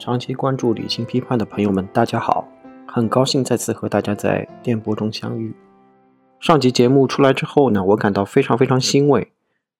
长期关注理性批判的朋友们，大家好！很高兴再次和大家在电波中相遇。上集节目出来之后呢，我感到非常非常欣慰，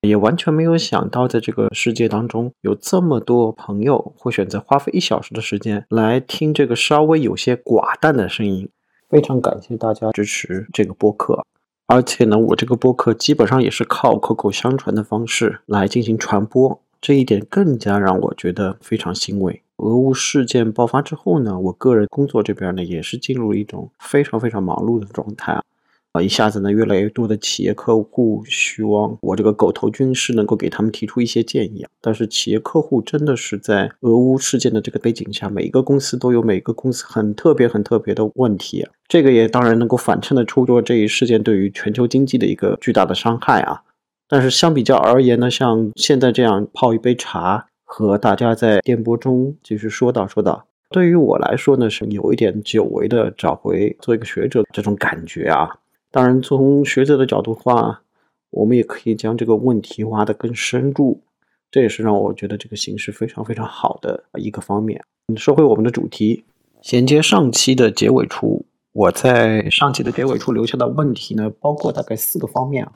也完全没有想到，在这个世界当中，有这么多朋友会选择花费一小时的时间来听这个稍微有些寡淡的声音。非常感谢大家支持这个播客，而且呢，我这个播客基本上也是靠口口相传的方式来进行传播，这一点更加让我觉得非常欣慰。俄乌事件爆发之后呢，我个人工作这边呢也是进入了一种非常非常忙碌的状态啊，啊，一下子呢越来越多的企业客户希望我这个狗头军师能够给他们提出一些建议啊，但是企业客户真的是在俄乌事件的这个背景下，每一个公司都有每个公司很特别很特别的问题，这个也当然能够反衬得出说这一事件对于全球经济的一个巨大的伤害啊，但是相比较而言呢，像现在这样泡一杯茶。和大家在电波中继续说道说道，对于我来说呢，是有一点久违的找回做一个学者这种感觉啊。当然，从学者的角度话，我们也可以将这个问题挖得更深入，这也是让我觉得这个形式非常非常好的一个方面。说回我们的主题，衔接上期的结尾处，我在上期的结尾处留下的问题呢，包括大概四个方面啊。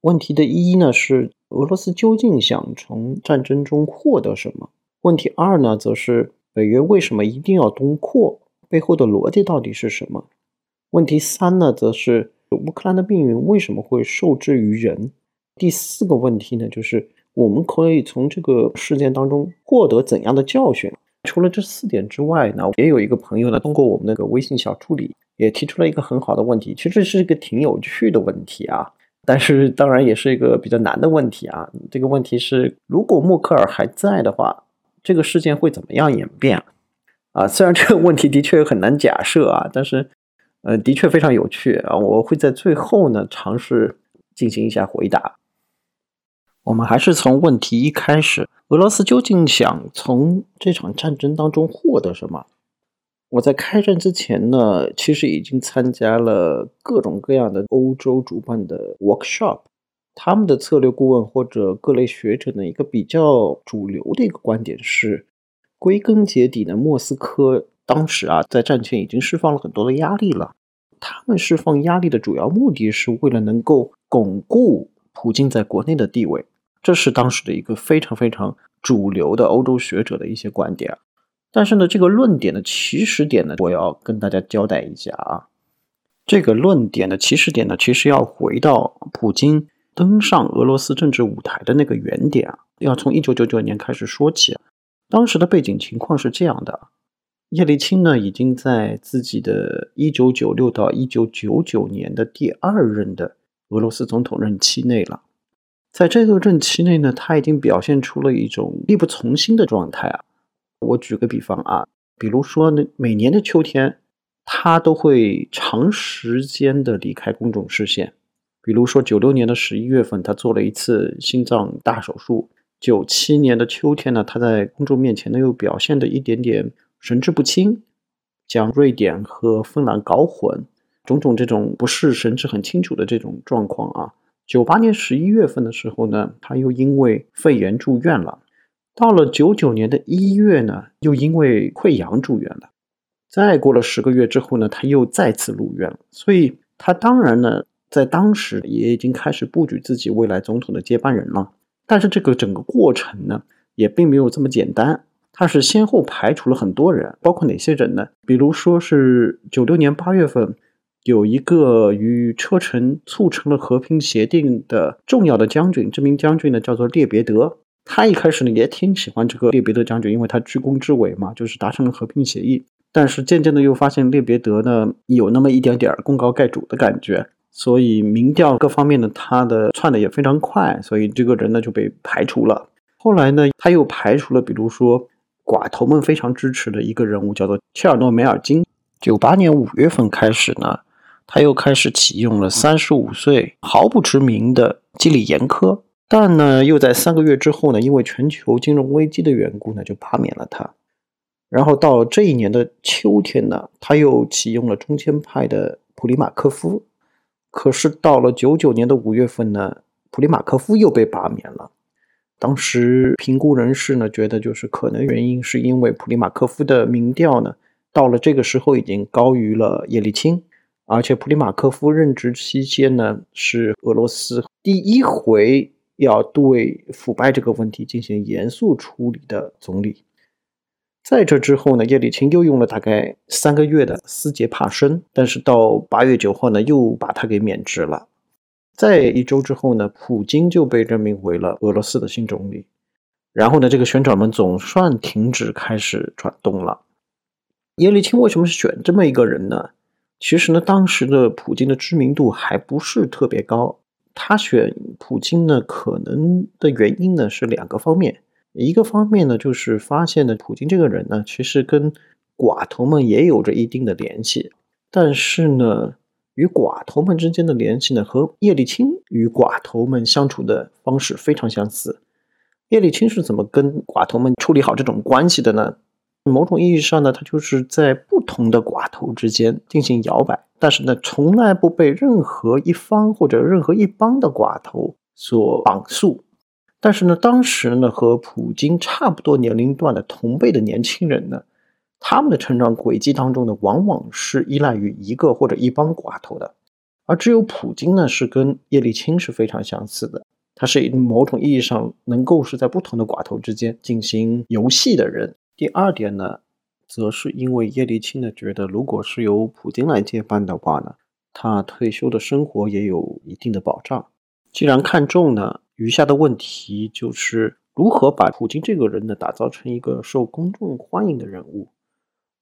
问题的一呢是。俄罗斯究竟想从战争中获得什么？问题二呢，则是北约为什么一定要东扩？背后的逻辑到底是什么？问题三呢，则是乌克兰的命运为什么会受制于人？第四个问题呢，就是我们可以从这个事件当中获得怎样的教训？除了这四点之外呢，也有一个朋友呢，通过我们那个微信小助理也提出了一个很好的问题，其实是一个挺有趣的问题啊。但是当然也是一个比较难的问题啊！这个问题是，如果默克尔还在的话，这个事件会怎么样演变？啊，虽然这个问题的确很难假设啊，但是，呃，的确非常有趣啊！我会在最后呢尝试进行一下回答。我们还是从问题一开始：俄罗斯究竟想从这场战争当中获得什么？我在开战之前呢，其实已经参加了各种各样的欧洲主办的 workshop。他们的策略顾问或者各类学者呢，一个比较主流的一个观点是：归根结底呢，莫斯科当时啊，在战前已经释放了很多的压力了。他们释放压力的主要目的是为了能够巩固普京在国内的地位。这是当时的一个非常非常主流的欧洲学者的一些观点。但是呢，这个论点的起始点呢，我要跟大家交代一下啊。这个论点的起始点呢，其实要回到普京登上俄罗斯政治舞台的那个原点啊，要从一九九九年开始说起。当时的背景情况是这样的：叶利钦呢，已经在自己的一九九六到一九九九年的第二任的俄罗斯总统任期内了。在这个任期内呢，他已经表现出了一种力不从心的状态啊。我举个比方啊，比如说呢，每年的秋天，他都会长时间的离开公众视线。比如说九六年的十一月份，他做了一次心脏大手术；九七年的秋天呢，他在公众面前呢又表现的一点点神志不清，将瑞典和芬兰搞混，种种这种不是神志很清楚的这种状况啊。九八年十一月份的时候呢，他又因为肺炎住院了。到了九九年的一月呢，又因为溃疡住院了。再过了十个月之后呢，他又再次入院了。所以，他当然呢，在当时也已经开始布局自己未来总统的接班人了。但是，这个整个过程呢，也并没有这么简单。他是先后排除了很多人，包括哪些人呢？比如说是九六年八月份，有一个与车臣促成了和平协定的重要的将军，这名将军呢，叫做列别德。他一开始呢也挺喜欢这个列别德将军，因为他居功至伟嘛，就是达成了和平协议。但是渐渐的又发现列别德呢有那么一点点功高盖主的感觉，所以民调各方面呢他的窜的也非常快，所以这个人呢就被排除了。后来呢他又排除了，比如说寡头们非常支持的一个人物，叫做切尔诺梅尔金。九八年五月份开始呢，他又开始启用了三十五岁毫不知名的基里延科。但呢，又在三个月之后呢，因为全球金融危机的缘故呢，就罢免了他。然后到这一年的秋天呢，他又启用了中间派的普里马科夫。可是到了九九年的五月份呢，普里马科夫又被罢免了。当时评估人士呢觉得，就是可能原因是因为普里马科夫的民调呢，到了这个时候已经高于了叶利钦，而且普里马科夫任职期间呢，是俄罗斯第一回要对腐败这个问题进行严肃处理的总理。在这之后呢，叶利钦又用了大概三个月的斯捷帕申，但是到八月九号呢，又把他给免职了。在一周之后呢，普京就被任命为了俄罗斯的新总理。然后呢，这个旋转门总算停止开始转动了。叶利钦为什么是选这么一个人呢？其实呢，当时的普京的知名度还不是特别高。他选普京呢，可能的原因呢是两个方面。一个方面呢，就是发现呢，普京这个人呢，其实跟寡头们也有着一定的联系，但是呢，与寡头们之间的联系呢，和叶利钦与寡头们相处的方式非常相似。叶利钦是怎么跟寡头们处理好这种关系的呢？某种意义上呢，他就是在不同的寡头之间进行摇摆，但是呢，从来不被任何一方或者任何一帮的寡头所绑束。但是呢，当时呢，和普京差不多年龄段的同辈的年轻人呢，他们的成长轨迹当中呢，往往是依赖于一个或者一帮寡头的，而只有普京呢，是跟叶利钦是非常相似的，他是某种意义上能够是在不同的寡头之间进行游戏的人。第二点呢，则是因为叶利钦呢，觉得如果是由普京来接班的话呢，他退休的生活也有一定的保障。既然看中呢。余下的问题就是如何把普京这个人呢打造成一个受公众欢迎的人物。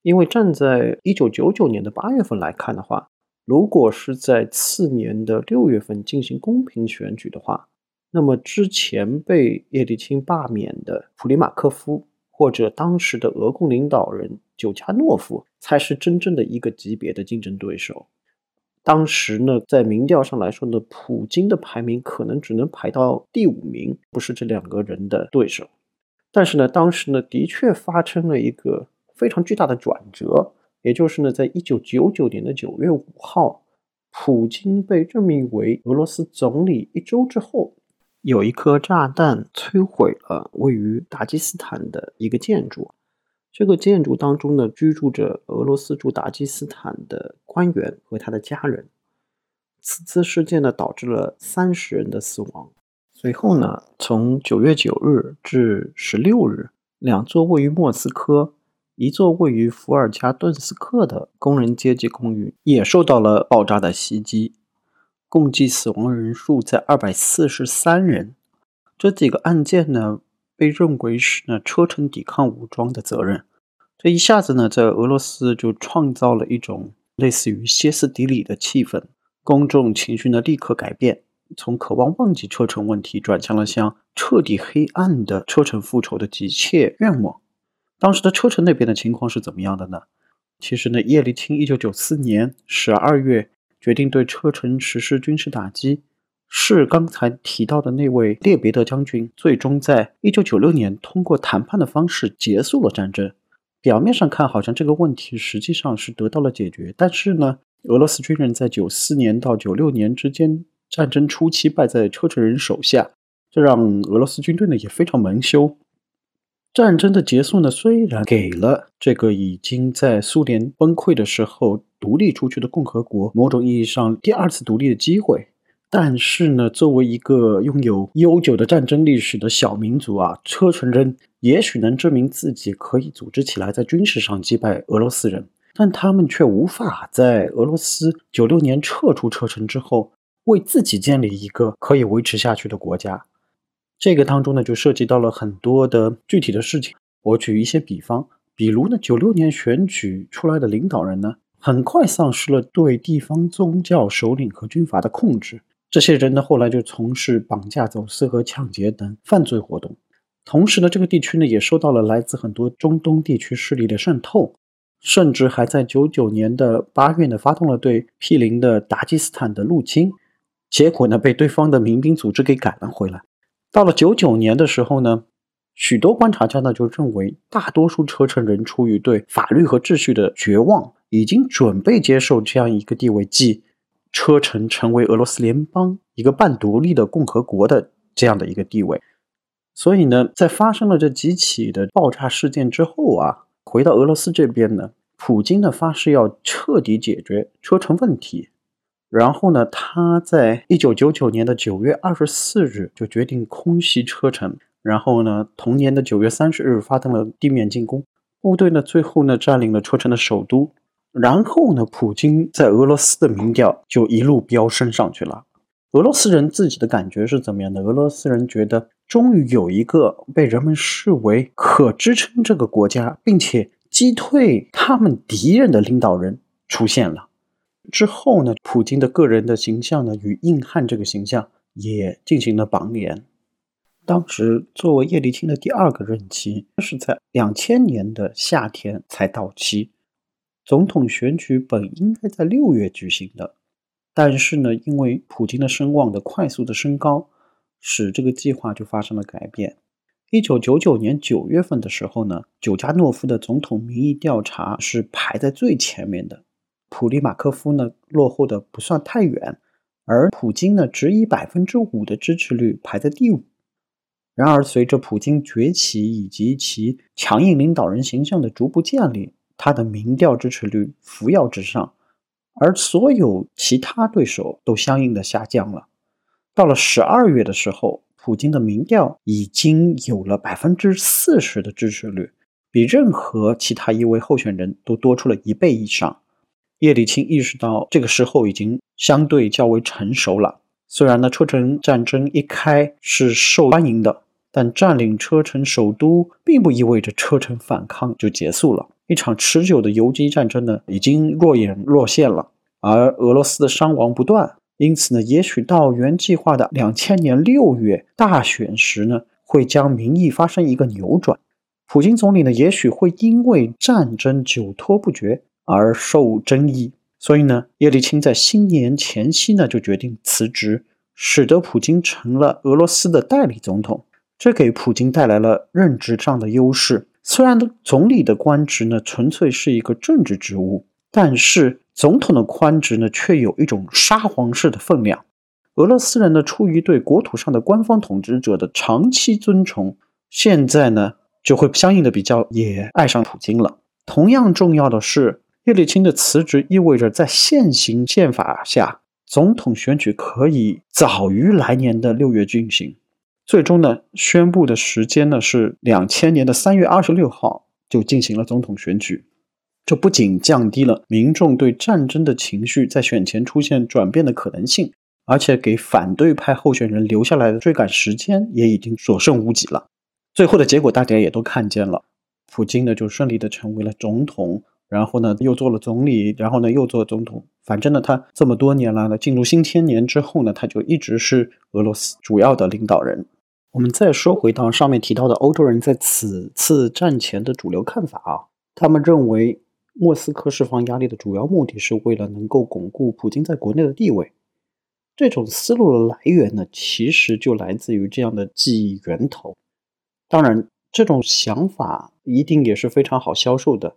因为站在一九九九年的八月份来看的话，如果是在次年的六月份进行公平选举的话，那么之前被叶利钦罢免的普里马科夫或者当时的俄共领导人久加诺夫才是真正的一个级别的竞争对手。当时呢，在民调上来说呢，普京的排名可能只能排到第五名，不是这两个人的对手。但是呢，当时呢，的确发生了一个非常巨大的转折，也就是呢，在一九九九年的九月五号，普京被任命为俄罗斯总理一周之后，有一颗炸弹摧毁了位于达吉斯坦的一个建筑。这个建筑当中呢，居住着俄罗斯驻达吉斯坦的官员和他的家人。此次事件呢，导致了三十人的死亡。随后呢，从九月九日至十六日，两座位于莫斯科、一座位于伏尔加顿斯克的工人阶级公寓也受到了爆炸的袭击，共计死亡人数在二百四十三人。这几个案件呢？被认为是呢车臣抵抗武装的责任，这一下子呢在俄罗斯就创造了一种类似于歇斯底里的气氛，公众情绪呢立刻改变，从渴望忘记车臣问题转向了向彻底黑暗的车臣复仇的急切愿望。当时的车臣那边的情况是怎么样的呢？其实呢，叶利钦一九九四年十二月决定对车臣实施军事打击。是刚才提到的那位列别德将军，最终在一九九六年通过谈判的方式结束了战争。表面上看，好像这个问题实际上是得到了解决。但是呢，俄罗斯军人在九四年到九六年之间战争初期败在车臣人手下，这让俄罗斯军队呢也非常蒙羞。战争的结束呢，虽然给了这个已经在苏联崩溃的时候独立出去的共和国某种意义上第二次独立的机会。但是呢，作为一个拥有悠久的战争历史的小民族啊，车臣人也许能证明自己可以组织起来在军事上击败俄罗斯人，但他们却无法在俄罗斯九六年撤出车臣之后，为自己建立一个可以维持下去的国家。这个当中呢，就涉及到了很多的具体的事情。我举一些比方，比如呢，九六年选举出来的领导人呢，很快丧失了对地方宗教首领和军阀的控制。这些人呢，后来就从事绑架、走私和抢劫等犯罪活动。同时呢，这个地区呢也受到了来自很多中东地区势力的渗透，甚至还在九九年的八月呢发动了对毗邻的达吉斯坦的入侵，结果呢被对方的民兵组织给赶了回来。到了九九年的时候呢，许多观察家呢就认为，大多数车臣人出于对法律和秩序的绝望，已经准备接受这样一个地位，即。车臣成为俄罗斯联邦一个半独立的共和国的这样的一个地位，所以呢，在发生了这几起的爆炸事件之后啊，回到俄罗斯这边呢，普京呢发誓要彻底解决车臣问题。然后呢，他在一九九九年的九月二十四日就决定空袭车臣。然后呢，同年的九月三十日发动了地面进攻，部队呢最后呢占领了车臣的首都。然后呢，普京在俄罗斯的民调就一路飙升上去了。俄罗斯人自己的感觉是怎么样的？俄罗斯人觉得，终于有一个被人们视为可支撑这个国家，并且击退他们敌人的领导人出现了。之后呢，普京的个人的形象呢，与硬汉这个形象也进行了绑连。当时作为叶利钦的第二个任期是在两千年的夏天才到期，总统选举本应该在六月举行的，但是呢，因为普京的声望的快速的升高，使这个计划就发生了改变。一九九九年九月份的时候呢，久加诺夫的总统民意调查是排在最前面的，普利马科夫呢落后的不算太远，而普京呢只以百分之五的支持率排在第五。然而，随着普京崛起以及其强硬领导人形象的逐步建立，他的民调支持率扶摇直上，而所有其他对手都相应的下降了。到了十二月的时候，普京的民调已经有了百分之四十的支持率，比任何其他一位候选人都多出了一倍以上。叶利钦意识到，这个时候已经相对较为成熟了。虽然呢，车臣战争一开是受欢迎的。但占领车臣首都，并不意味着车臣反抗就结束了。一场持久的游击战争呢，已经若隐若现了。而俄罗斯的伤亡不断，因此呢，也许到原计划的两千年六月大选时呢，会将民意发生一个扭转。普京总理呢，也许会因为战争久拖不决而受争议。所以呢，叶利钦在新年前夕呢，就决定辞职，使得普京成了俄罗斯的代理总统。这给普京带来了任职上的优势。虽然总理的官职呢纯粹是一个政治职务，但是总统的官职呢却有一种沙皇式的分量。俄罗斯人呢出于对国土上的官方统治者的长期尊崇，现在呢就会相应的比较也爱上普京了。同样重要的是，叶利钦的辞职意味着在现行宪法下，总统选举可以早于来年的六月进行。最终呢，宣布的时间呢是两千年的三月二十六号就进行了总统选举。这不仅降低了民众对战争的情绪在选前出现转变的可能性，而且给反对派候选人留下来的追赶时间也已经所剩无几了。最后的结果大家也都看见了，普京呢就顺利的成为了总统，然后呢又做了总理，然后呢又做总统。反正呢，他这么多年来呢，进入新千年之后呢，他就一直是俄罗斯主要的领导人。我们再说回到上面提到的欧洲人在此次战前的主流看法啊，他们认为莫斯科释放压力的主要目的是为了能够巩固普京在国内的地位。这种思路的来源呢，其实就来自于这样的记忆源头。当然，这种想法一定也是非常好销售的。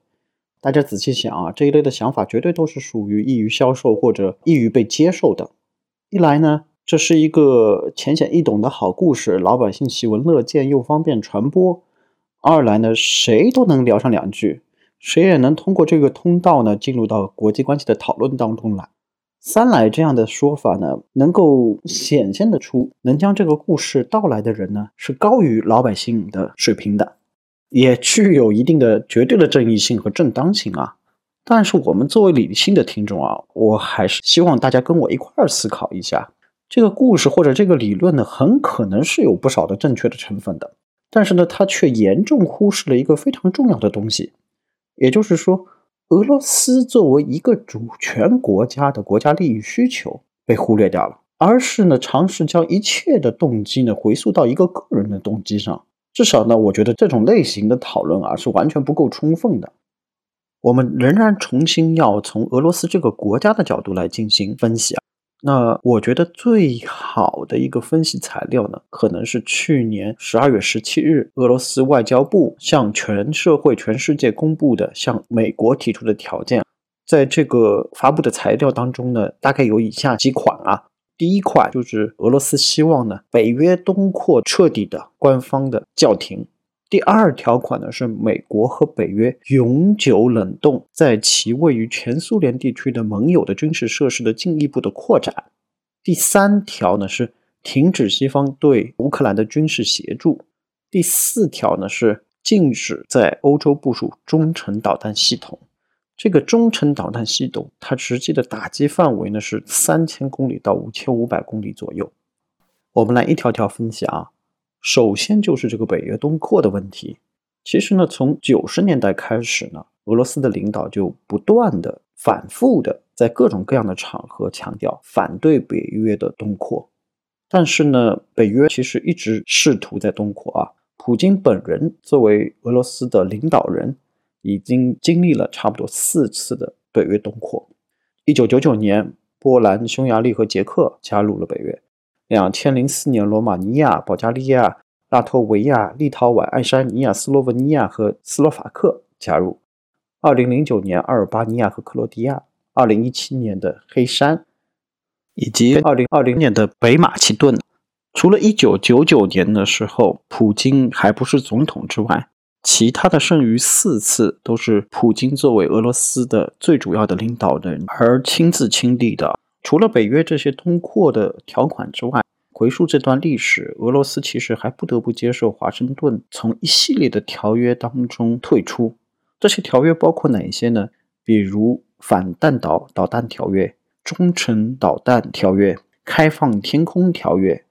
大家仔细想啊，这一类的想法绝对都是属于易于销售或者易于被接受的。一来呢。这是一个浅显易懂的好故事，老百姓喜闻乐见又方便传播。二来呢，谁都能聊上两句，谁也能通过这个通道呢进入到国际关系的讨论当中来。三来，这样的说法呢，能够显现得出，能将这个故事道来的人呢是高于老百姓的水平的，也具有一定的绝对的正义性和正当性啊。但是我们作为理性的听众啊，我还是希望大家跟我一块儿思考一下。这个故事或者这个理论呢，很可能是有不少的正确的成分的，但是呢，它却严重忽视了一个非常重要的东西，也就是说，俄罗斯作为一个主权国家的国家利益需求被忽略掉了，而是呢，尝试将一切的动机呢回溯到一个个人的动机上。至少呢，我觉得这种类型的讨论啊是完全不够充分的。我们仍然重新要从俄罗斯这个国家的角度来进行分析啊。那我觉得最好的一个分析材料呢，可能是去年十二月十七日，俄罗斯外交部向全社会、全世界公布的向美国提出的条件。在这个发布的材料当中呢，大概有以下几款啊。第一块就是俄罗斯希望呢北约东扩彻底的官方的叫停。第二条款呢是美国和北约永久冷冻在其位于前苏联地区的盟友的军事设施的进一步的扩展。第三条呢是停止西方对乌克兰的军事协助。第四条呢是禁止在欧洲部署中程导弹系统。这个中程导弹系统它实际的打击范围呢是三千公里到五千五百公里左右。我们来一条条分析啊。首先就是这个北约东扩的问题。其实呢，从九十年代开始呢，俄罗斯的领导就不断的、反复的在各种各样的场合强调反对北约的东扩。但是呢，北约其实一直试图在东扩啊。普京本人作为俄罗斯的领导人，已经经历了差不多四次的北约东扩。一九九九年，波兰、匈牙利和捷克加入了北约。两千零四年，罗马尼亚、保加利亚、拉脱维亚、立陶宛、爱沙尼亚、斯洛文尼亚和斯洛伐克加入。二零零九年，阿尔巴尼亚和克罗地亚。二零一七年的黑山，以及二零二零年的北马其顿。除了一九九九年的时候，普京还不是总统之外，其他的剩余四次都是普京作为俄罗斯的最主要的领导人而亲自亲历的。除了北约这些通扩的条款之外，回溯这段历史，俄罗斯其实还不得不接受华盛顿从一系列的条约当中退出。这些条约包括哪一些呢？比如反弹道导弹条约、中程导弹条约、开放天空条约。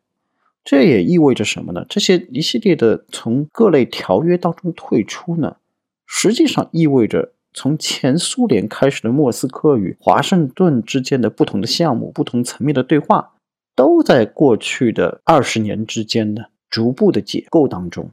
这也意味着什么呢？这些一系列的从各类条约当中退出呢，实际上意味着。从前苏联开始的莫斯科与华盛顿之间的不同的项目、不同层面的对话，都在过去的二十年之间呢逐步的解构当中。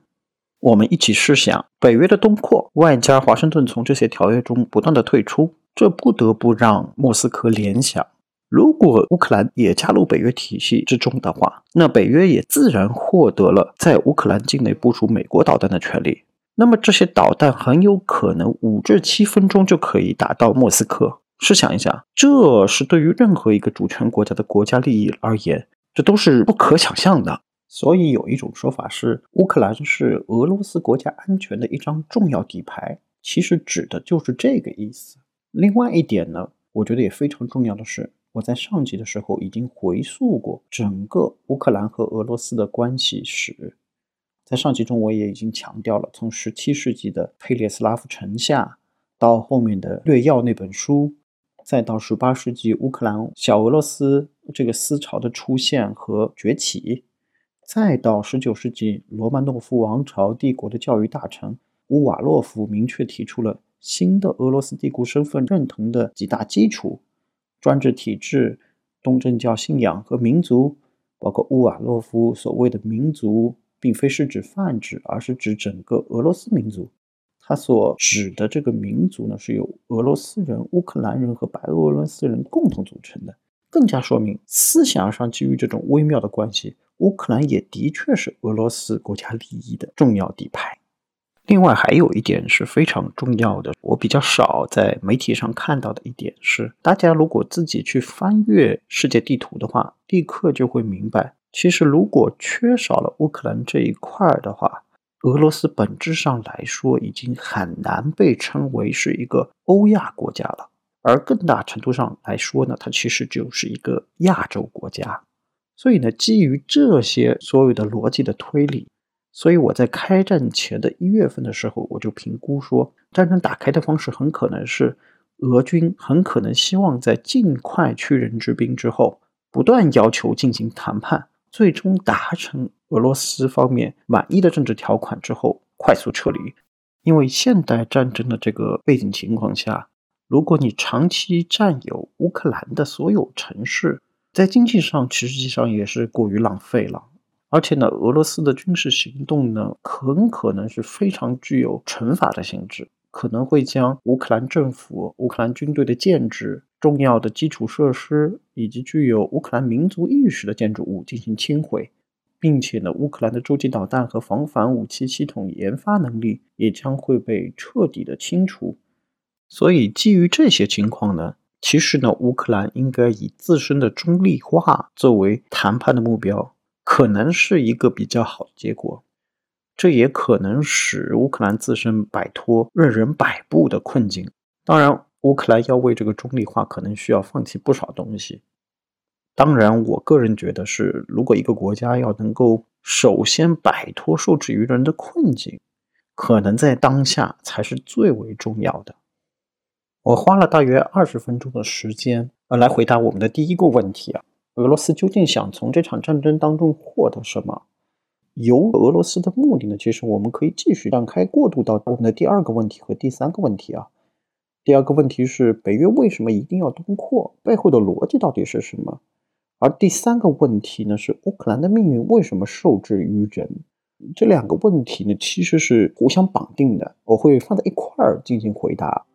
我们一起试想，北约的东扩，外加华盛顿从这些条约中不断的退出，这不得不让莫斯科联想：如果乌克兰也加入北约体系之中的话，那北约也自然获得了在乌克兰境内部署美国导弹的权利。那么这些导弹很有可能五至七分钟就可以打到莫斯科。试想一下，这是对于任何一个主权国家的国家利益而言，这都是不可想象的。所以有一种说法是，乌克兰是俄罗斯国家安全的一张重要底牌，其实指的就是这个意思。另外一点呢，我觉得也非常重要的是，我在上集的时候已经回溯过整个乌克兰和俄罗斯的关系史。在上集中，我也已经强调了，从十七世纪的佩列斯拉夫城下，到后面的略要那本书，再到十八世纪乌克兰小俄罗斯这个思潮的出现和崛起，再到十九世纪罗曼诺夫王朝帝国的教育大臣乌瓦洛夫明确提出了新的俄罗斯帝国身份认同的几大基础：专制体制、东正教信仰和民族，包括乌瓦洛夫所谓的民族。并非是指泛指，而是指整个俄罗斯民族。他所指的这个民族呢，是由俄罗斯人、乌克兰人和白俄罗斯人共同组成的，更加说明思想上基于这种微妙的关系，乌克兰也的确是俄罗斯国家利益的重要底牌。另外，还有一点是非常重要的，我比较少在媒体上看到的一点是，大家如果自己去翻阅世界地图的话，立刻就会明白。其实，如果缺少了乌克兰这一块的话，俄罗斯本质上来说已经很难被称为是一个欧亚国家了。而更大程度上来说呢，它其实就是一个亚洲国家。所以呢，基于这些所有的逻辑的推理，所以我在开战前的一月份的时候，我就评估说，战争打开的方式很可能是俄军很可能希望在尽快去人之兵之后，不断要求进行谈判。最终达成俄罗斯方面满意的政治条款之后，快速撤离。因为现代战争的这个背景情况下，如果你长期占有乌克兰的所有城市，在经济上其实际上也是过于浪费了。而且呢，俄罗斯的军事行动呢，很可能是非常具有惩罚的性质，可能会将乌克兰政府、乌克兰军队的建制。重要的基础设施以及具有乌克兰民族意识的建筑物进行清毁，并且呢，乌克兰的洲际导弹和防反武器系统研发能力也将会被彻底的清除。所以，基于这些情况呢，其实呢，乌克兰应该以自身的中立化作为谈判的目标，可能是一个比较好的结果。这也可能使乌克兰自身摆脱任人摆布的困境。当然，乌克兰要为这个中立化，可能需要放弃不少东西。当然，我个人觉得是，如果一个国家要能够首先摆脱受制于人的困境，可能在当下才是最为重要的。我花了大约二十分钟的时间，呃，来回答我们的第一个问题啊：俄罗斯究竟想从这场战争当中获得什么？由俄罗斯的目的呢？其实我们可以继续展开过渡到我们的第二个问题和第三个问题啊。第二个问题是北约为什么一定要东扩？背后的逻辑到底是什么？而第三个问题呢，是乌克兰的命运为什么受制于人？这两个问题呢，其实是互相绑定的，我会放在一块儿进行回答。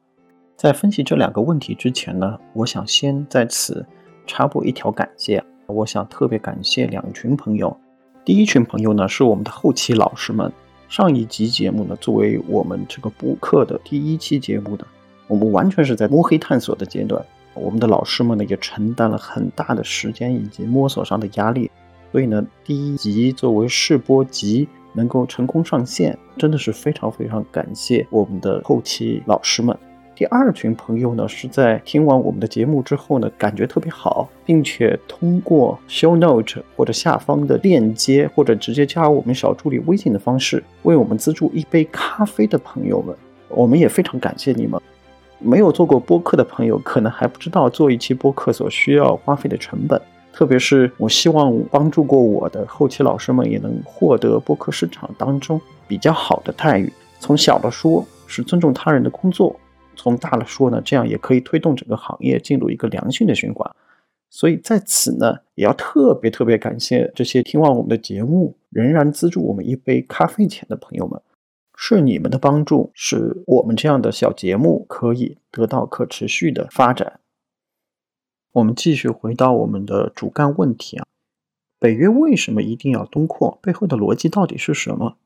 在分析这两个问题之前呢，我想先在此插播一条感谢，我想特别感谢两群朋友。第一群朋友呢，是我们的后期老师们。上一集节目呢，作为我们这个补课的第一期节目的，我们完全是在摸黑探索的阶段。我们的老师们呢，也承担了很大的时间以及摸索上的压力，所以呢，第一集作为试播集能够成功上线，真的是非常非常感谢我们的后期老师们。第二群朋友呢，是在听完我们的节目之后呢，感觉特别好，并且通过 show note 或者下方的链接，或者直接加入我们小助理微信的方式，为我们资助一杯咖啡的朋友们，我们也非常感谢你们。没有做过播客的朋友，可能还不知道做一期播客所需要花费的成本。特别是我希望帮助过我的后期老师们，也能获得播客市场当中比较好的待遇。从小的说，是尊重他人的工作；从大了说呢，这样也可以推动整个行业进入一个良性的循环。所以在此呢，也要特别特别感谢这些听完我们的节目，仍然资助我们一杯咖啡钱的朋友们。是你们的帮助，使我们这样的小节目可以得到可持续的发展。我们继续回到我们的主干问题啊，北约为什么一定要东扩？背后的逻辑到底是什么？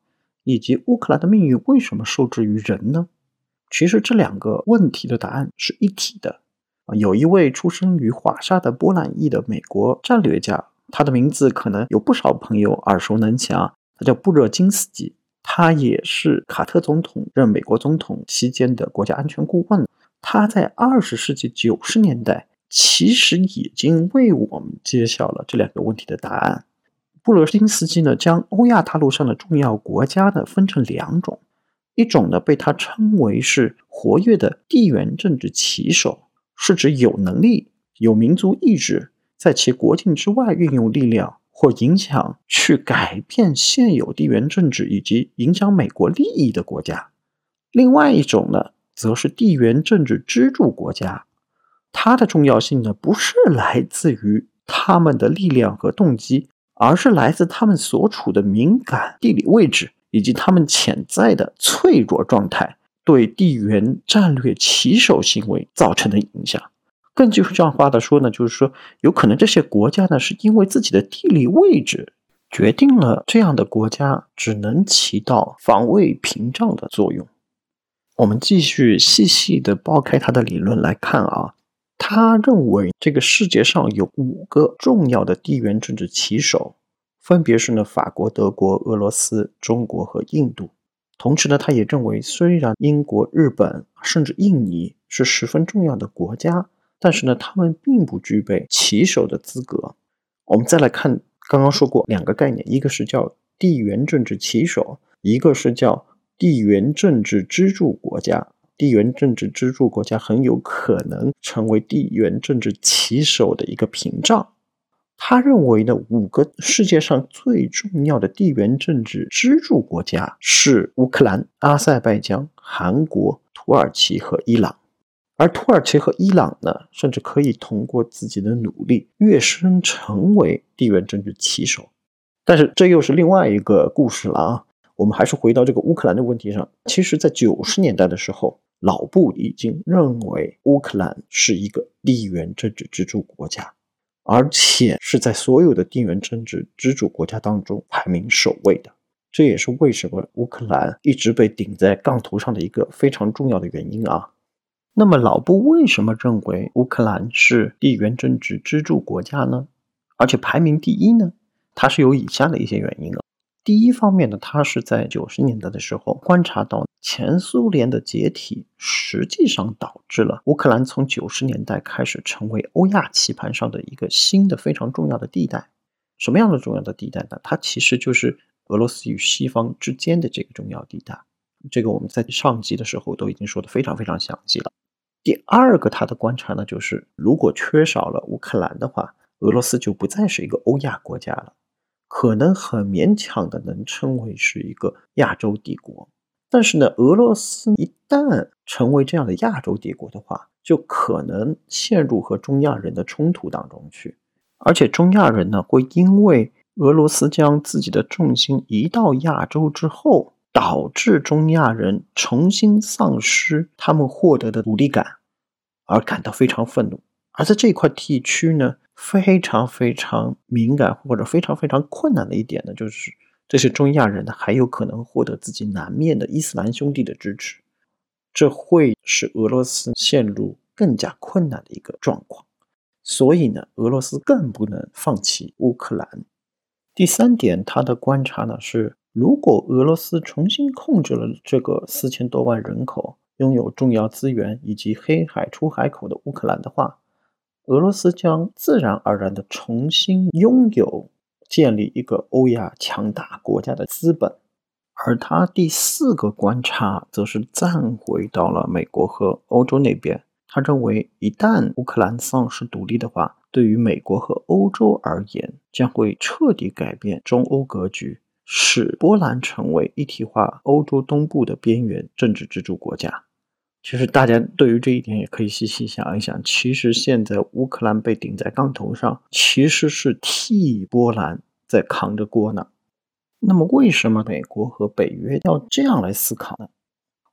以及乌克兰的命运为什么受制于人呢？其实这两个问题的答案是一体的啊。有一位出生于华沙的波兰裔的美国战略家，他的名字可能有不少朋友耳熟能详，他叫布热津斯基。他也是卡特总统任美国总统期间的国家安全顾问。他在二十世纪九十年代其实已经为我们揭晓了这两个问题的答案。布罗辛斯基呢，将欧亚大陆上的重要国家呢分成两种，一种呢被他称为是活跃的地缘政治棋手，是指有能力、有民族意志，在其国境之外运用力量。或影响去改变现有地缘政治以及影响美国利益的国家，另外一种呢，则是地缘政治支柱国家。它的重要性呢，不是来自于他们的力量和动机，而是来自他们所处的敏感地理位置以及他们潜在的脆弱状态对地缘战略棋手行为造成的影响。更具象化的说呢，就是说，有可能这些国家呢，是因为自己的地理位置，决定了这样的国家只能起到防卫屏障的作用。我们继续细细的剥开他的理论来看啊，他认为这个世界上有五个重要的地缘政治棋手，分别是呢法国、德国、俄罗斯、中国和印度。同时呢，他也认为，虽然英国、日本甚至印尼是十分重要的国家。但是呢，他们并不具备棋手的资格。我们再来看，刚刚说过两个概念，一个是叫地缘政治棋手，一个是叫地缘政治支柱国家。地缘政治支柱国家很有可能成为地缘政治棋手的一个屏障。他认为呢，五个世界上最重要的地缘政治支柱国家是乌克兰、阿塞拜疆、韩国、土耳其和伊朗。而土耳其和伊朗呢，甚至可以通过自己的努力跃升成为地缘政治棋手。但是这又是另外一个故事了啊！我们还是回到这个乌克兰的问题上。其实，在九十年代的时候，老布已经认为乌克兰是一个地缘政治支柱国家，而且是在所有的地缘政治支柱国家当中排名首位的。这也是为什么乌克兰一直被顶在杠头上的一个非常重要的原因啊！那么老布为什么认为乌克兰是地缘政治支柱国家呢？而且排名第一呢？它是有以下的一些原因的。第一方面呢，他是在九十年代的时候观察到前苏联的解体，实际上导致了乌克兰从九十年代开始成为欧亚棋盘上的一个新的非常重要的地带。什么样的重要的地带呢？它其实就是俄罗斯与西方之间的这个重要地带。这个我们在上集的时候都已经说的非常非常详细了。第二个他的观察呢，就是如果缺少了乌克兰的话，俄罗斯就不再是一个欧亚国家了，可能很勉强的能称为是一个亚洲帝国。但是呢，俄罗斯一旦成为这样的亚洲帝国的话，就可能陷入和中亚人的冲突当中去，而且中亚人呢会因为俄罗斯将自己的重心移到亚洲之后。导致中亚人重新丧失他们获得的独立感，而感到非常愤怒。而在这块地区呢，非常非常敏感或者非常非常困难的一点呢，就是这些中亚人呢还有可能获得自己南面的伊斯兰兄弟的支持，这会使俄罗斯陷入更加困难的一个状况。所以呢，俄罗斯更不能放弃乌克兰。第三点，他的观察呢是。如果俄罗斯重新控制了这个四千多万人口、拥有重要资源以及黑海出海口的乌克兰的话，俄罗斯将自然而然地重新拥有建立一个欧亚强大国家的资本。而他第四个观察则是站回到了美国和欧洲那边。他认为，一旦乌克兰丧失独立的话，对于美国和欧洲而言，将会彻底改变中欧格局。使波兰成为一体化欧洲东部的边缘政治支柱国家。其实，大家对于这一点也可以细细想一想。其实，现在乌克兰被顶在杠头上，其实是替波兰在扛着锅呢。那么，为什么美国和北约要这样来思考呢？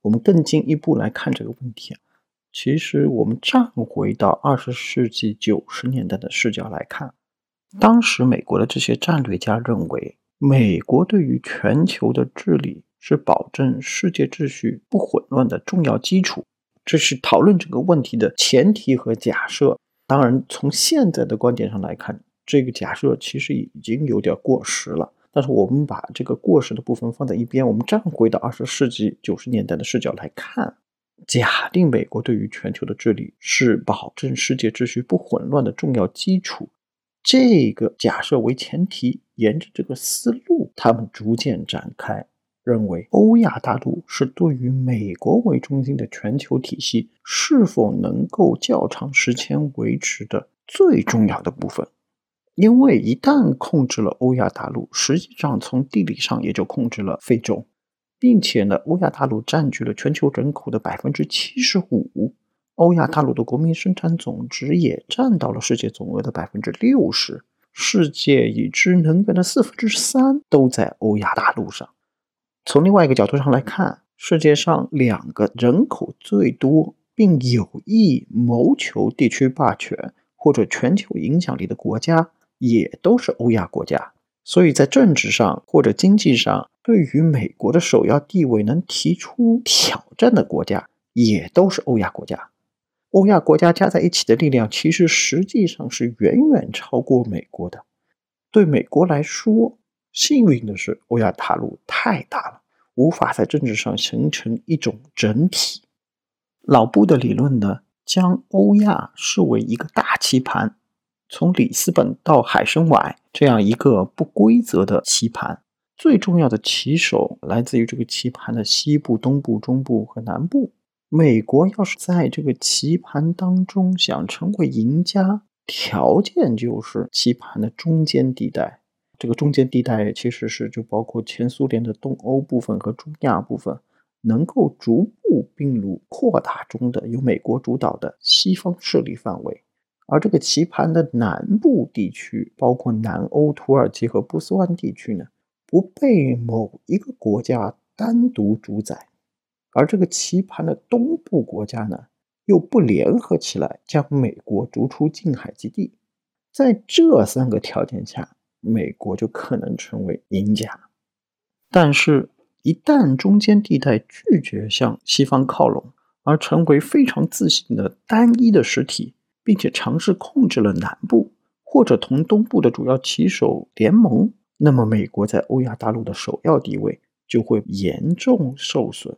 我们更进一步来看这个问题。其实，我们站回到二十世纪九十年代的视角来看，当时美国的这些战略家认为。美国对于全球的治理是保证世界秩序不混乱的重要基础，这是讨论这个问题的前提和假设。当然，从现在的观点上来看，这个假设其实已经有点过时了。但是，我们把这个过时的部分放在一边，我们站回到二十世纪九十年代的视角来看，假定美国对于全球的治理是保证世界秩序不混乱的重要基础。这个假设为前提，沿着这个思路，他们逐渐展开，认为欧亚大陆是对于美国为中心的全球体系是否能够较长时间维持的最重要的部分。因为一旦控制了欧亚大陆，实际上从地理上也就控制了非洲，并且呢，欧亚大陆占据了全球人口的百分之七十五。欧亚大陆的国民生产总值也占到了世界总额的百分之六十，世界已知能源的四分之三都在欧亚大陆上。从另外一个角度上来看，世界上两个人口最多并有意谋求地区霸权或者全球影响力的国家，也都是欧亚国家。所以在政治上或者经济上，对于美国的首要地位能提出挑战的国家，也都是欧亚国家。欧亚国家加在一起的力量，其实实际上是远远超过美国的。对美国来说，幸运的是，欧亚大陆太大了，无法在政治上形成一种整体。老布的理论呢，将欧亚视为一个大棋盘，从里斯本到海参崴这样一个不规则的棋盘，最重要的棋手来自于这个棋盘的西部、东部、中部和南部。美国要是在这个棋盘当中想成为赢家，条件就是棋盘的中间地带。这个中间地带其实是就包括前苏联的东欧部分和中亚部分，能够逐步并入扩大中的由美国主导的西方势力范围。而这个棋盘的南部地区，包括南欧、土耳其和波斯湾地区呢，不被某一个国家单独主宰。而这个棋盘的东部国家呢，又不联合起来将美国逐出近海基地，在这三个条件下，美国就可能成为赢家。但是，一旦中间地带拒绝向西方靠拢，而成为非常自信的单一的实体，并且尝试控制了南部或者同东部的主要棋手联盟，那么美国在欧亚大陆的首要地位就会严重受损。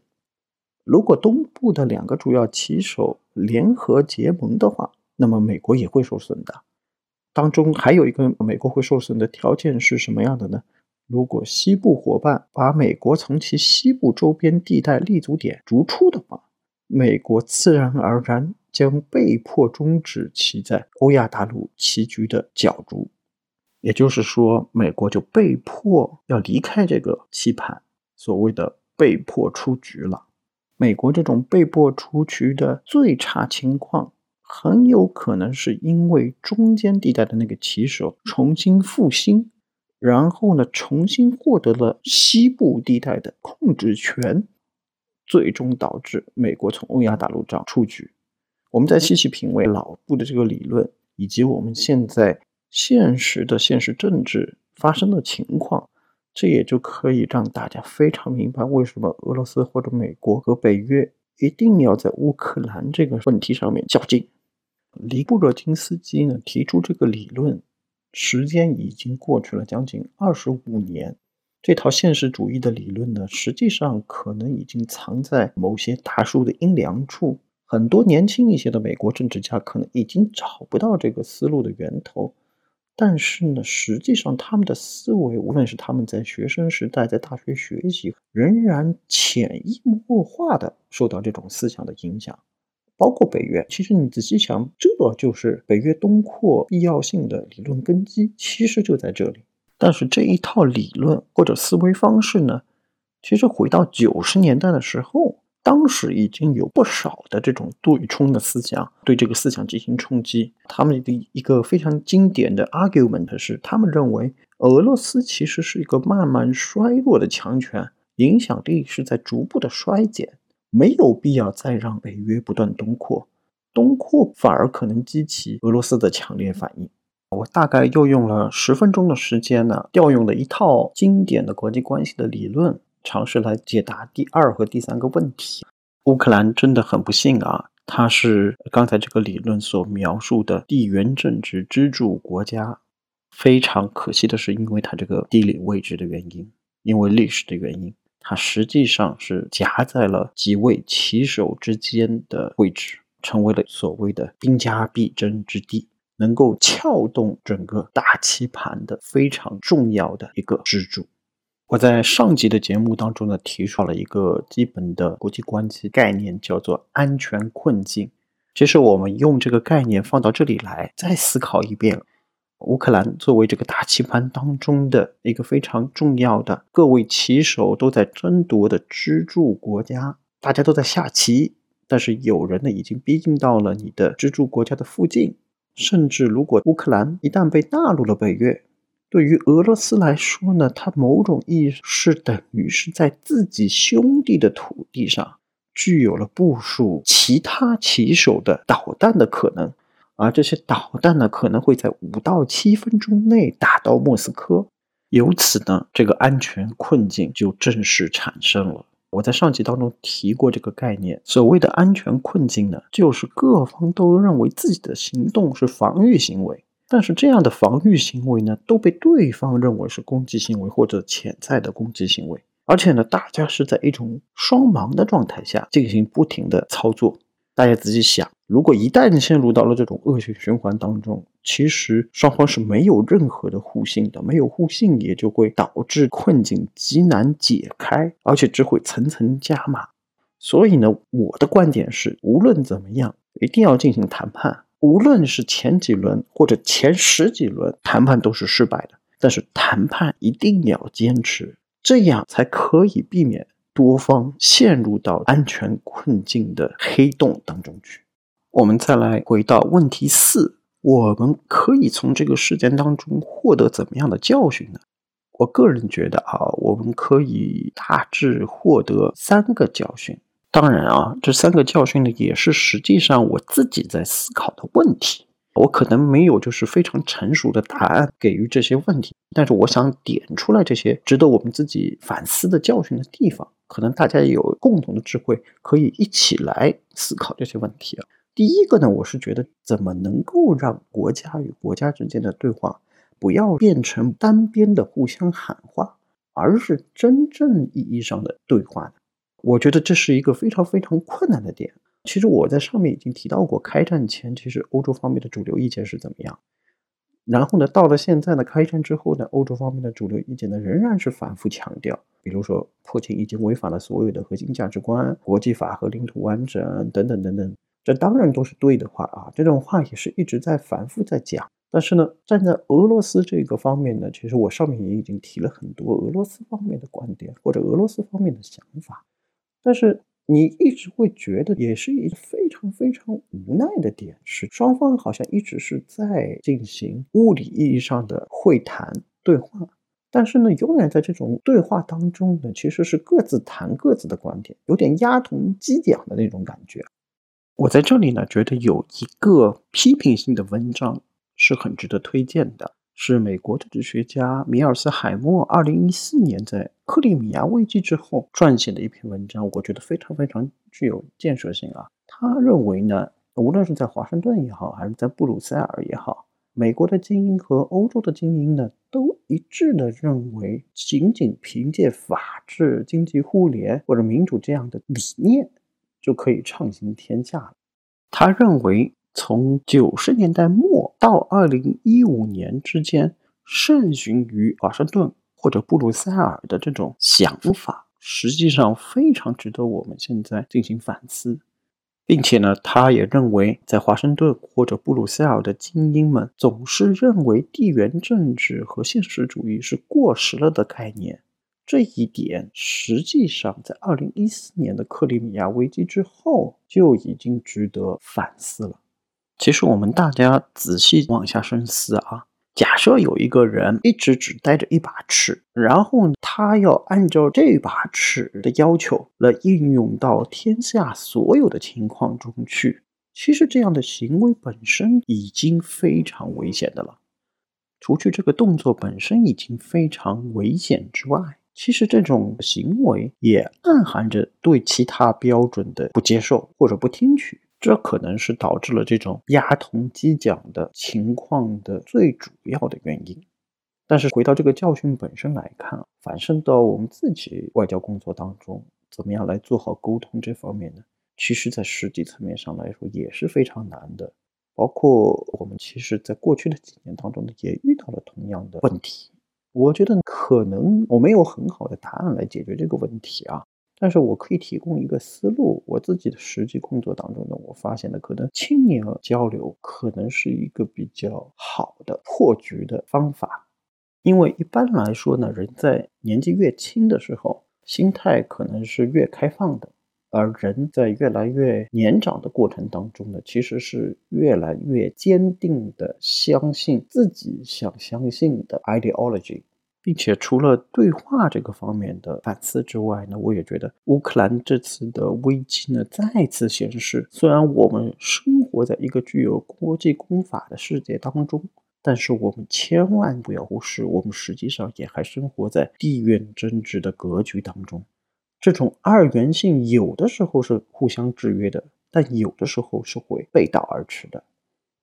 如果东部的两个主要棋手联合结盟的话，那么美国也会受损的。当中还有一个美国会受损的条件是什么样的呢？如果西部伙伴把美国从其西部周边地带立足点逐出的话，美国自然而然将被迫终止其在欧亚大陆棋局的角逐，也就是说，美国就被迫要离开这个棋盘，所谓的被迫出局了。美国这种被迫出局的最差情况，很有可能是因为中间地带的那个棋手重新复兴。然后呢，重新获得了西部地带的控制权，最终导致美国从欧亚大陆上出局。我们再细细品味老布的这个理论，以及我们现在现实的现实政治发生的情况，这也就可以让大家非常明白为什么俄罗斯或者美国和北约一定要在乌克兰这个问题上面较劲。尼布热金斯基呢提出这个理论。时间已经过去了将近二十五年，这套现实主义的理论呢，实际上可能已经藏在某些大树的阴凉处。很多年轻一些的美国政治家可能已经找不到这个思路的源头，但是呢，实际上他们的思维，无论是他们在学生时代在大学学习，仍然潜移默化的受到这种思想的影响。包括北约，其实你仔细想，这就是北约东扩必要性的理论根基，其实就在这里。但是这一套理论或者思维方式呢，其实回到九十年代的时候，当时已经有不少的这种对冲的思想对这个思想进行冲击。他们的一个非常经典的 argument 是，他们认为俄罗斯其实是一个慢慢衰落的强权，影响力是在逐步的衰减。没有必要再让北约不断东扩，东扩反而可能激起俄罗斯的强烈反应。我大概又用了十分钟的时间呢，调用了一套经典的国际关系的理论，尝试来解答第二和第三个问题。乌克兰真的很不幸啊，它是刚才这个理论所描述的地缘政治支柱国家。非常可惜的是，因为它这个地理位置的原因，因为历史的原因。它实际上是夹在了几位棋手之间的位置，成为了所谓的兵家必争之地，能够撬动整个大棋盘的非常重要的一个支柱。我在上集的节目当中呢，提出了一个基本的国际关系概念，叫做安全困境。其实我们用这个概念放到这里来，再思考一遍。乌克兰作为这个大棋盘当中的一个非常重要的，各位棋手都在争夺的支柱国家，大家都在下棋，但是有人呢已经逼近到了你的支柱国家的附近，甚至如果乌克兰一旦被纳入了北约，对于俄罗斯来说呢，它某种意义是等于是在自己兄弟的土地上具有了部署其他棋手的导弹的可能。而这些导弹呢，可能会在五到七分钟内打到莫斯科，由此呢，这个安全困境就正式产生了。我在上集当中提过这个概念，所谓的安全困境呢，就是各方都认为自己的行动是防御行为，但是这样的防御行为呢，都被对方认为是攻击行为或者潜在的攻击行为，而且呢，大家是在一种双盲的状态下进行不停的操作。大家仔细想。如果一旦陷入到了这种恶性循环当中，其实双方是没有任何的互信的，没有互信也就会导致困境极难解开，而且只会层层加码。所以呢，我的观点是，无论怎么样，一定要进行谈判。无论是前几轮或者前十几轮谈判都是失败的，但是谈判一定要坚持，这样才可以避免多方陷入到安全困境的黑洞当中去。我们再来回到问题四，我们可以从这个事件当中获得怎么样的教训呢？我个人觉得啊，我们可以大致获得三个教训。当然啊，这三个教训呢，也是实际上我自己在思考的问题。我可能没有就是非常成熟的答案给予这些问题，但是我想点出来这些值得我们自己反思的教训的地方。可能大家也有共同的智慧，可以一起来思考这些问题啊。第一个呢，我是觉得怎么能够让国家与国家之间的对话不要变成单边的互相喊话，而是真正意义上的对话呢？我觉得这是一个非常非常困难的点。其实我在上面已经提到过，开战前其实欧洲方面的主流意见是怎么样。然后呢，到了现在呢，开战之后呢，欧洲方面的主流意见呢，仍然是反复强调，比如说，普京已经违反了所有的核心价值观、国际法和领土完整等等等等。这当然都是对的话啊，这种话也是一直在反复在讲。但是呢，站在俄罗斯这个方面呢，其实我上面也已经提了很多俄罗斯方面的观点或者俄罗斯方面的想法，但是。你一直会觉得，也是一个非常非常无奈的点，是双方好像一直是在进行物理意义上的会谈对话，但是呢，永远在这种对话当中呢，其实是各自谈各自的观点，有点鸭同鸡讲的那种感觉。我在这里呢，觉得有一个批评性的文章是很值得推荐的。是美国政治学家米尔斯海默二零一四年在克里米亚危机之后撰写的一篇文章，我觉得非常非常具有建设性啊。他认为呢，无论是在华盛顿也好，还是在布鲁塞尔也好，美国的精英和欧洲的精英呢，都一致的认为，仅仅凭借法治、经济互联或者民主这样的理念，就可以畅行天下了。他认为。从九十年代末到二零一五年之间，盛行于华盛顿或者布鲁塞尔的这种想法，实际上非常值得我们现在进行反思，并且呢，他也认为，在华盛顿或者布鲁塞尔的精英们总是认为地缘政治和现实主义是过时了的概念，这一点实际上在二零一四年的克里米亚危机之后就已经值得反思了。其实我们大家仔细往下深思啊，假设有一个人一直只带着一把尺，然后他要按照这把尺的要求来应用到天下所有的情况中去，其实这样的行为本身已经非常危险的了。除去这个动作本身已经非常危险之外，其实这种行为也暗含着对其他标准的不接受或者不听取。这可能是导致了这种压同鸡讲的情况的最主要的原因。但是回到这个教训本身来看，反渗到我们自己外交工作当中，怎么样来做好沟通这方面呢？其实，在实际层面上来说也是非常难的。包括我们其实在过去的几年当中呢，也遇到了同样的问题。我觉得可能我没有很好的答案来解决这个问题啊。但是我可以提供一个思路，我自己的实际工作当中呢，我发现呢，可能青年交流可能是一个比较好的破局的方法，因为一般来说呢，人在年纪越轻的时候，心态可能是越开放的，而人在越来越年长的过程当中呢，其实是越来越坚定的相信自己想相信的 ideology。并且除了对话这个方面的反思之外呢，我也觉得乌克兰这次的危机呢，再次显示，虽然我们生活在一个具有国际公法的世界当中，但是我们千万不要忽视，我们实际上也还生活在地缘政治的格局当中。这种二元性有的时候是互相制约的，但有的时候是会背道而驰的。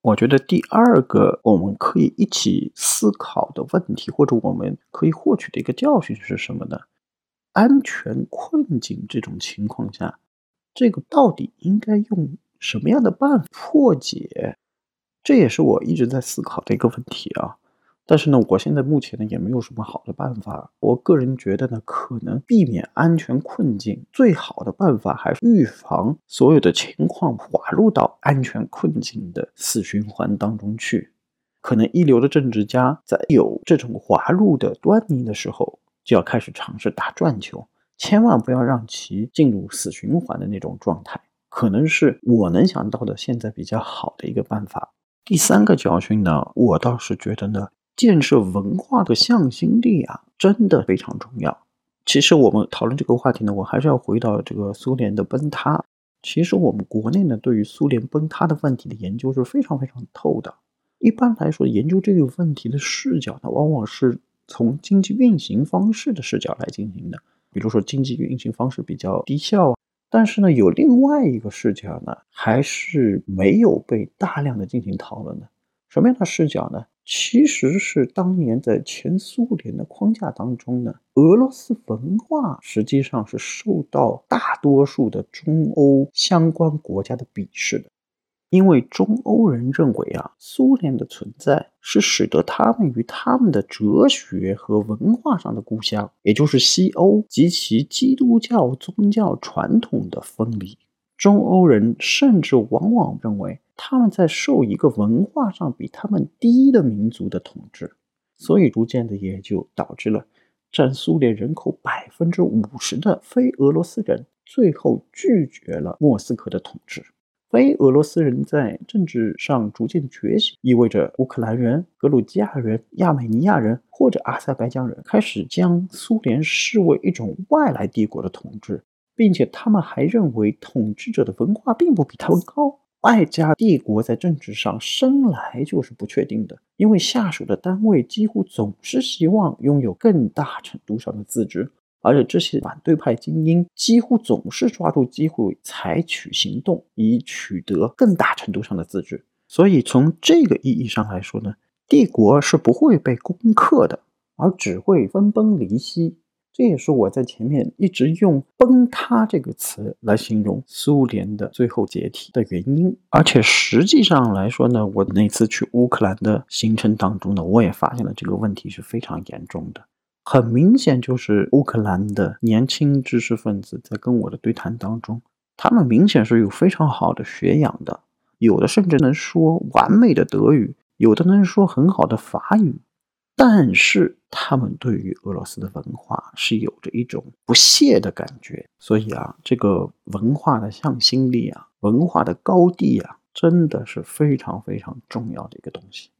我觉得第二个我们可以一起思考的问题，或者我们可以获取的一个教训是什么呢？安全困境这种情况下，这个到底应该用什么样的办法破解？这也是我一直在思考的一个问题啊。但是呢，我现在目前呢也没有什么好的办法。我个人觉得呢，可能避免安全困境最好的办法还是预防所有的情况滑入到安全困境的死循环当中去。可能一流的政治家在有这种滑入的端倪的时候，就要开始尝试打转球，千万不要让其进入死循环的那种状态。可能是我能想到的现在比较好的一个办法。第三个教训呢，我倒是觉得呢。建设文化的向心力啊，真的非常重要。其实我们讨论这个话题呢，我还是要回到这个苏联的崩塌。其实我们国内呢，对于苏联崩塌的问题的研究是非常非常透的。一般来说，研究这个问题的视角呢，往往是从经济运行方式的视角来进行的。比如说经济运行方式比较低效。但是呢，有另外一个视角呢，还是没有被大量的进行讨论的。什么样的视角呢？其实是当年在前苏联的框架当中呢，俄罗斯文化实际上是受到大多数的中欧相关国家的鄙视的。因为中欧人认为啊，苏联的存在是使得他们与他们的哲学和文化上的故乡，也就是西欧及其基督教宗教传统的分离。中欧人甚至往往认为他们在受一个文化上比他们低的民族的统治，所以逐渐的也就导致了占苏联人口百分之五十的非俄罗斯人最后拒绝了莫斯科的统治。非俄罗斯人在政治上逐渐觉醒，意味着乌克兰人、格鲁吉亚人、亚美尼亚人或者阿塞拜疆人开始将苏联视为一种外来帝国的统治，并且他们还认为统治者的文化并不比他们高。外加帝国在政治上生来就是不确定的，因为下属的单位几乎总是希望拥有更大程度上的自治。而且这些反对派精英几乎总是抓住机会采取行动，以取得更大程度上的自治。所以从这个意义上来说呢，帝国是不会被攻克的，而只会分崩离析。这也是我在前面一直用“崩塌”这个词来形容苏联的最后解体的原因。而且实际上来说呢，我那次去乌克兰的行程当中呢，我也发现了这个问题是非常严重的。很明显，就是乌克兰的年轻知识分子在跟我的对谈当中，他们明显是有非常好的学养的，有的甚至能说完美的德语，有的能说很好的法语，但是他们对于俄罗斯的文化是有着一种不屑的感觉。所以啊，这个文化的向心力啊，文化的高地啊，真的是非常非常重要的一个东西。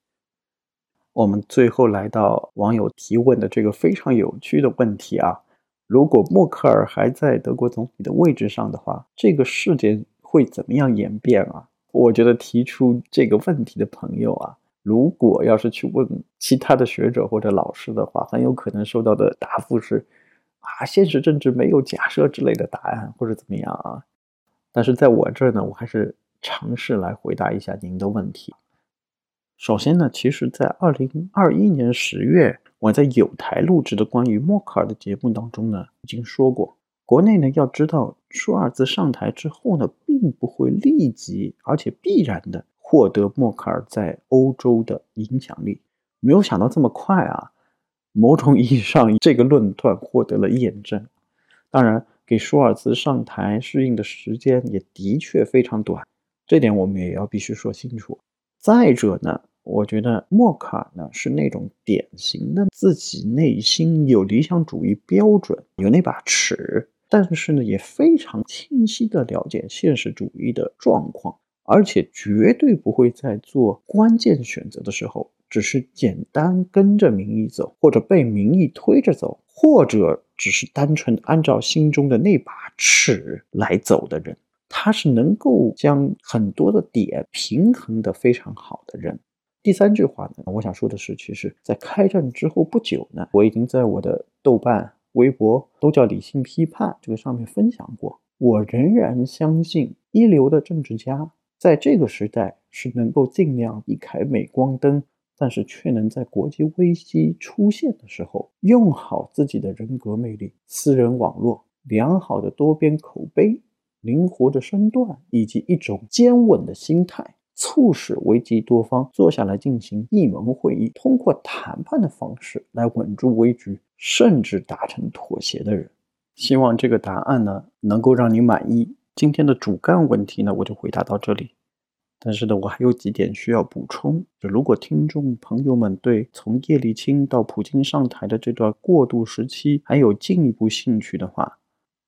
我们最后来到网友提问的这个非常有趣的问题啊，如果默克尔还在德国总理的位置上的话，这个世界会怎么样演变啊？我觉得提出这个问题的朋友啊，如果要是去问其他的学者或者老师的话，很有可能收到的答复是啊，现实政治没有假设之类的答案，或者怎么样啊？但是在我这儿呢，我还是尝试来回答一下您的问题。首先呢，其实，在二零二一年十月，我在有台录制的关于默克尔的节目当中呢，已经说过，国内呢要知道，舒尔茨上台之后呢，并不会立即而且必然的获得默克尔在欧洲的影响力。没有想到这么快啊！某种意义上，这个论断获得了验证。当然，给舒尔茨上台适应的时间也的确非常短，这点我们也要必须说清楚。再者呢。我觉得默克尔呢是那种典型的自己内心有理想主义标准，有那把尺，但是呢也非常清晰的了解现实主义的状况，而且绝对不会在做关键选择的时候，只是简单跟着民意走，或者被民意推着走，或者只是单纯按照心中的那把尺来走的人。他是能够将很多的点平衡的非常好的人。第三句话呢，我想说的是，其实，在开战之后不久呢，我已经在我的豆瓣、微博都叫理性批判这个上面分享过，我仍然相信一流的政治家在这个时代是能够尽量避开镁光灯，但是却能在国际危机出现的时候，用好自己的人格魅力、私人网络、良好的多边口碑、灵活的身段以及一种坚稳的心态。促使危机多方坐下来进行闭门会议，通过谈判的方式来稳住危局，甚至达成妥协的人。希望这个答案呢能够让你满意。今天的主干问题呢，我就回答到这里。但是呢，我还有几点需要补充。就如果听众朋友们对从叶利钦到普京上台的这段过渡时期还有进一步兴趣的话，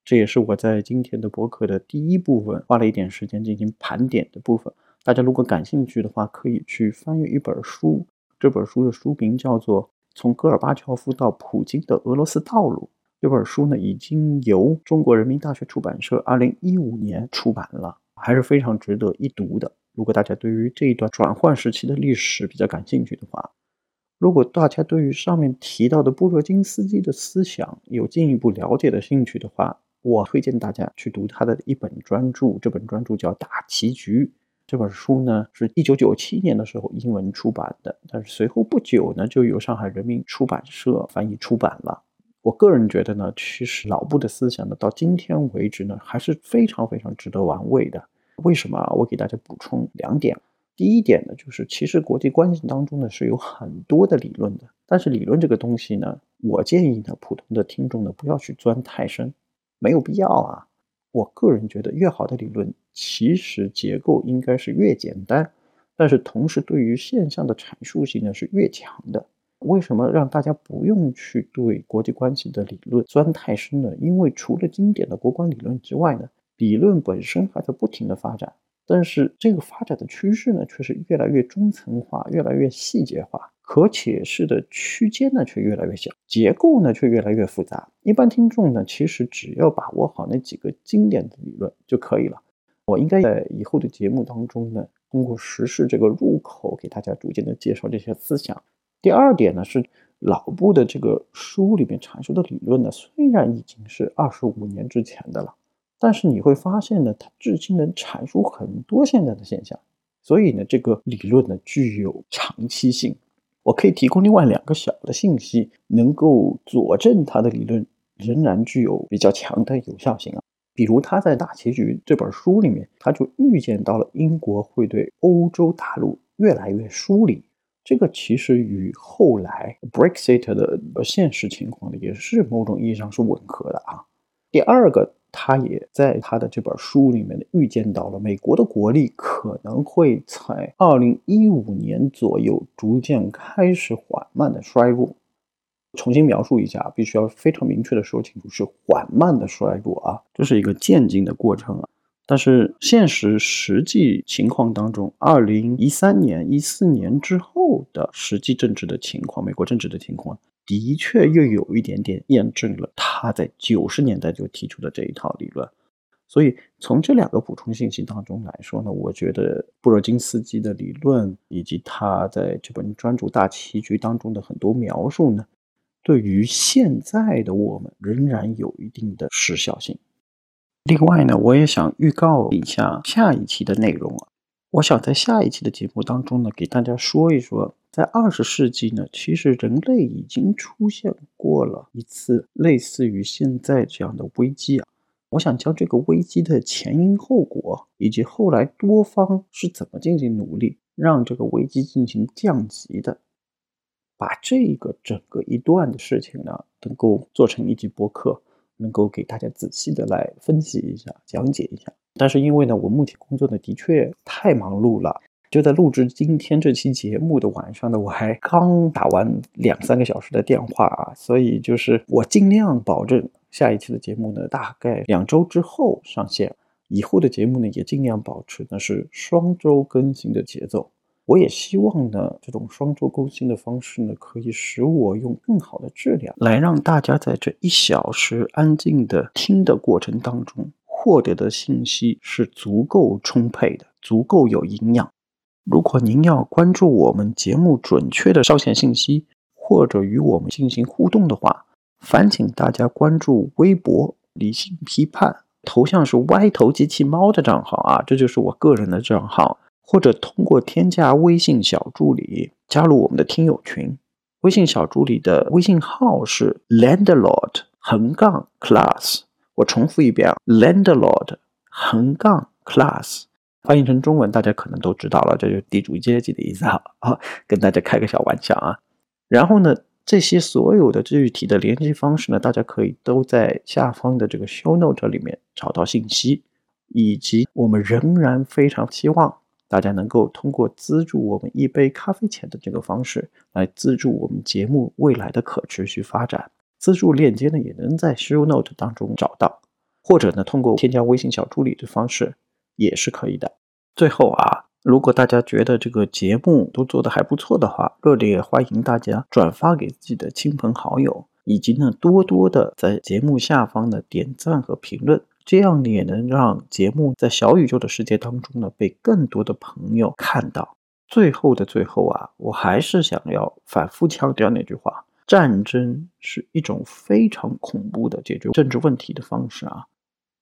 这也是我在今天的博客的第一部分花了一点时间进行盘点的部分。大家如果感兴趣的话，可以去翻阅一本书。这本书的书名叫做《从戈尔巴乔夫到普京的俄罗斯道路》。这本书呢，已经由中国人民大学出版社二零一五年出版了，还是非常值得一读的。如果大家对于这一段转换时期的历史比较感兴趣的话，如果大家对于上面提到的布热津斯基的思想有进一步了解的兴趣的话，我推荐大家去读他的一本专著，这本专著叫《大棋局》。这本书呢是一九九七年的时候英文出版的，但是随后不久呢就由上海人民出版社翻译出版了。我个人觉得呢，其实老布的思想呢，到今天为止呢还是非常非常值得玩味的。为什么？我给大家补充两点。第一点呢，就是其实国际关系当中呢是有很多的理论的，但是理论这个东西呢，我建议呢普通的听众呢不要去钻太深，没有必要啊。我个人觉得，越好的理论其实结构应该是越简单，但是同时对于现象的阐述性呢是越强的。为什么让大家不用去对国际关系的理论钻太深呢？因为除了经典的国关理论之外呢，理论本身还在不停的发展。但是这个发展的趋势呢，却是越来越中层化，越来越细节化，可解释的区间呢却越来越小，结构呢却越来越复杂。一般听众呢，其实只要把握好那几个经典的理论就可以了。我应该在以后的节目当中呢，通过时事这个入口，给大家逐渐的介绍这些思想。第二点呢，是老布的这个书里面阐述的理论呢，虽然已经是二十五年之前的了。但是你会发现呢，它至今能阐述很多现在的现象，所以呢，这个理论呢具有长期性。我可以提供另外两个小的信息，能够佐证他的理论仍然具有比较强的有效性啊。比如他在《大棋局》这本书里面，他就预见到了英国会对欧洲大陆越来越疏离，这个其实与后来 Brexit 的现实情况呢，也是某种意义上是吻合的啊。第二个。他也在他的这本书里面呢预见到了美国的国力可能会在二零一五年左右逐渐开始缓慢的衰落。重新描述一下，必须要非常明确的说清楚，是缓慢的衰落啊，这是一个渐进的过程啊。但是现实实际情况当中，二零一三年、一四年之后的实际政治的情况，美国政治的情况。的确，又有一点点验证了他在九十年代就提出的这一套理论。所以，从这两个补充信息当中来说呢，我觉得布热津斯基的理论以及他在这本专注大棋局当中的很多描述呢，对于现在的我们仍然有一定的时效性。另外呢，我也想预告一下下一期的内容啊，我想在下一期的节目当中呢，给大家说一说。在二十世纪呢，其实人类已经出现过了一次类似于现在这样的危机啊。我想将这个危机的前因后果，以及后来多方是怎么进行努力让这个危机进行降级的，把这个整个一段的事情呢，能够做成一集播客，能够给大家仔细的来分析一下、讲解一下。但是因为呢，我目前工作呢的确太忙碌了。就在录制今天这期节目的晚上呢，我还刚打完两三个小时的电话啊，所以就是我尽量保证下一期的节目呢，大概两周之后上线。以后的节目呢，也尽量保持呢是双周更新的节奏。我也希望呢，这种双周更新的方式呢，可以使我用更好的质量来让大家在这一小时安静的听的过程当中，获得的信息是足够充沛的，足够有营养。如果您要关注我们节目准确的上线信息，或者与我们进行互动的话，烦请大家关注微博“理性批判”，头像是歪头机器猫的账号啊，这就是我个人的账号。或者通过添加微信小助理加入我们的听友群，微信小助理的微信号是 landlord 横杠 class。我重复一遍啊，landlord 横杠 class。翻译成中文，大家可能都知道了，这就是地主阶级的意思哈。啊，跟大家开个小玩笑啊。然后呢，这些所有的具体的联系方式呢，大家可以都在下方的这个 show note 里面找到信息，以及我们仍然非常希望大家能够通过资助我们一杯咖啡钱的这个方式来资助我们节目未来的可持续发展。资助链接呢，也能在 show note 当中找到，或者呢，通过添加微信小助理的方式。也是可以的。最后啊，如果大家觉得这个节目都做得还不错的话，热烈欢迎大家转发给自己的亲朋好友，以及呢多多的在节目下方的点赞和评论，这样也能让节目在小宇宙的世界当中呢被更多的朋友看到。最后的最后啊，我还是想要反复强调那句话：战争是一种非常恐怖的解决政治问题的方式啊，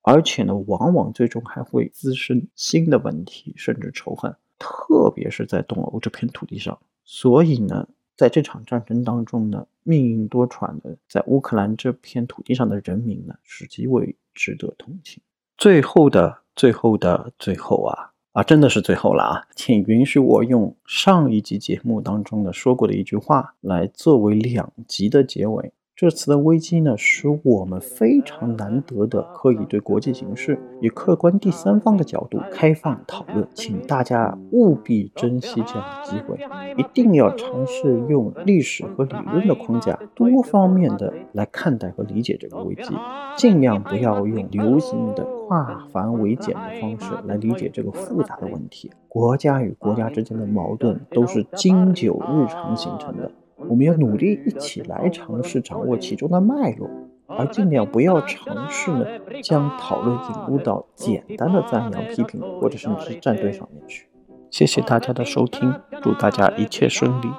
而且呢，往往最终还会滋生新的问题，甚至仇恨，特别是在东欧这片土地上。所以呢，在这场战争当中呢，命运多舛的在乌克兰这片土地上的人民呢，是极为值得同情。最后的最后的最后啊。啊，真的是最后了啊！请允许我用上一集节目当中的说过的一句话来作为两集的结尾。这次的危机呢，使我们非常难得的可以对国际形势以客观第三方的角度开放讨论，请大家务必珍惜这样的机会，一定要尝试用历史和理论的框架，多方面的来看待和理解这个危机，尽量不要用流行的化繁为简的方式来理解这个复杂的问题。国家与国家之间的矛盾都是经久日常形成的。我们要努力一起来尝试掌握其中的脉络，而尽量不要尝试呢将讨论引入到简单的赞扬、批评或者甚至是站队上面去。谢谢大家的收听，祝大家一切顺利。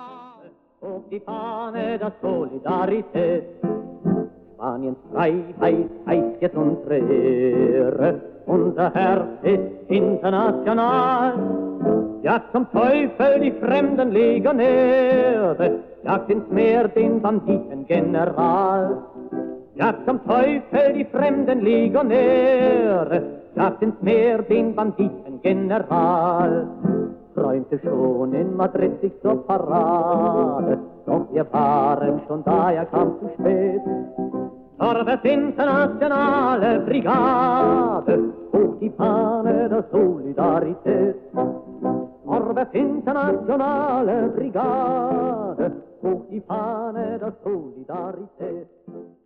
Jagt ins Meer den Banditengeneral. Jagt zum Teufel die fremden Legionäre. Jagt ins Meer den Banditengeneral. Träumte schon in Madrid sich zur Parade. Doch wir waren schon da, er kam zu spät. Torres internationale Brigade, hoch die Fahne der Solidarität. Orbe internationale Brigade, Fuochi pane da solidarietà.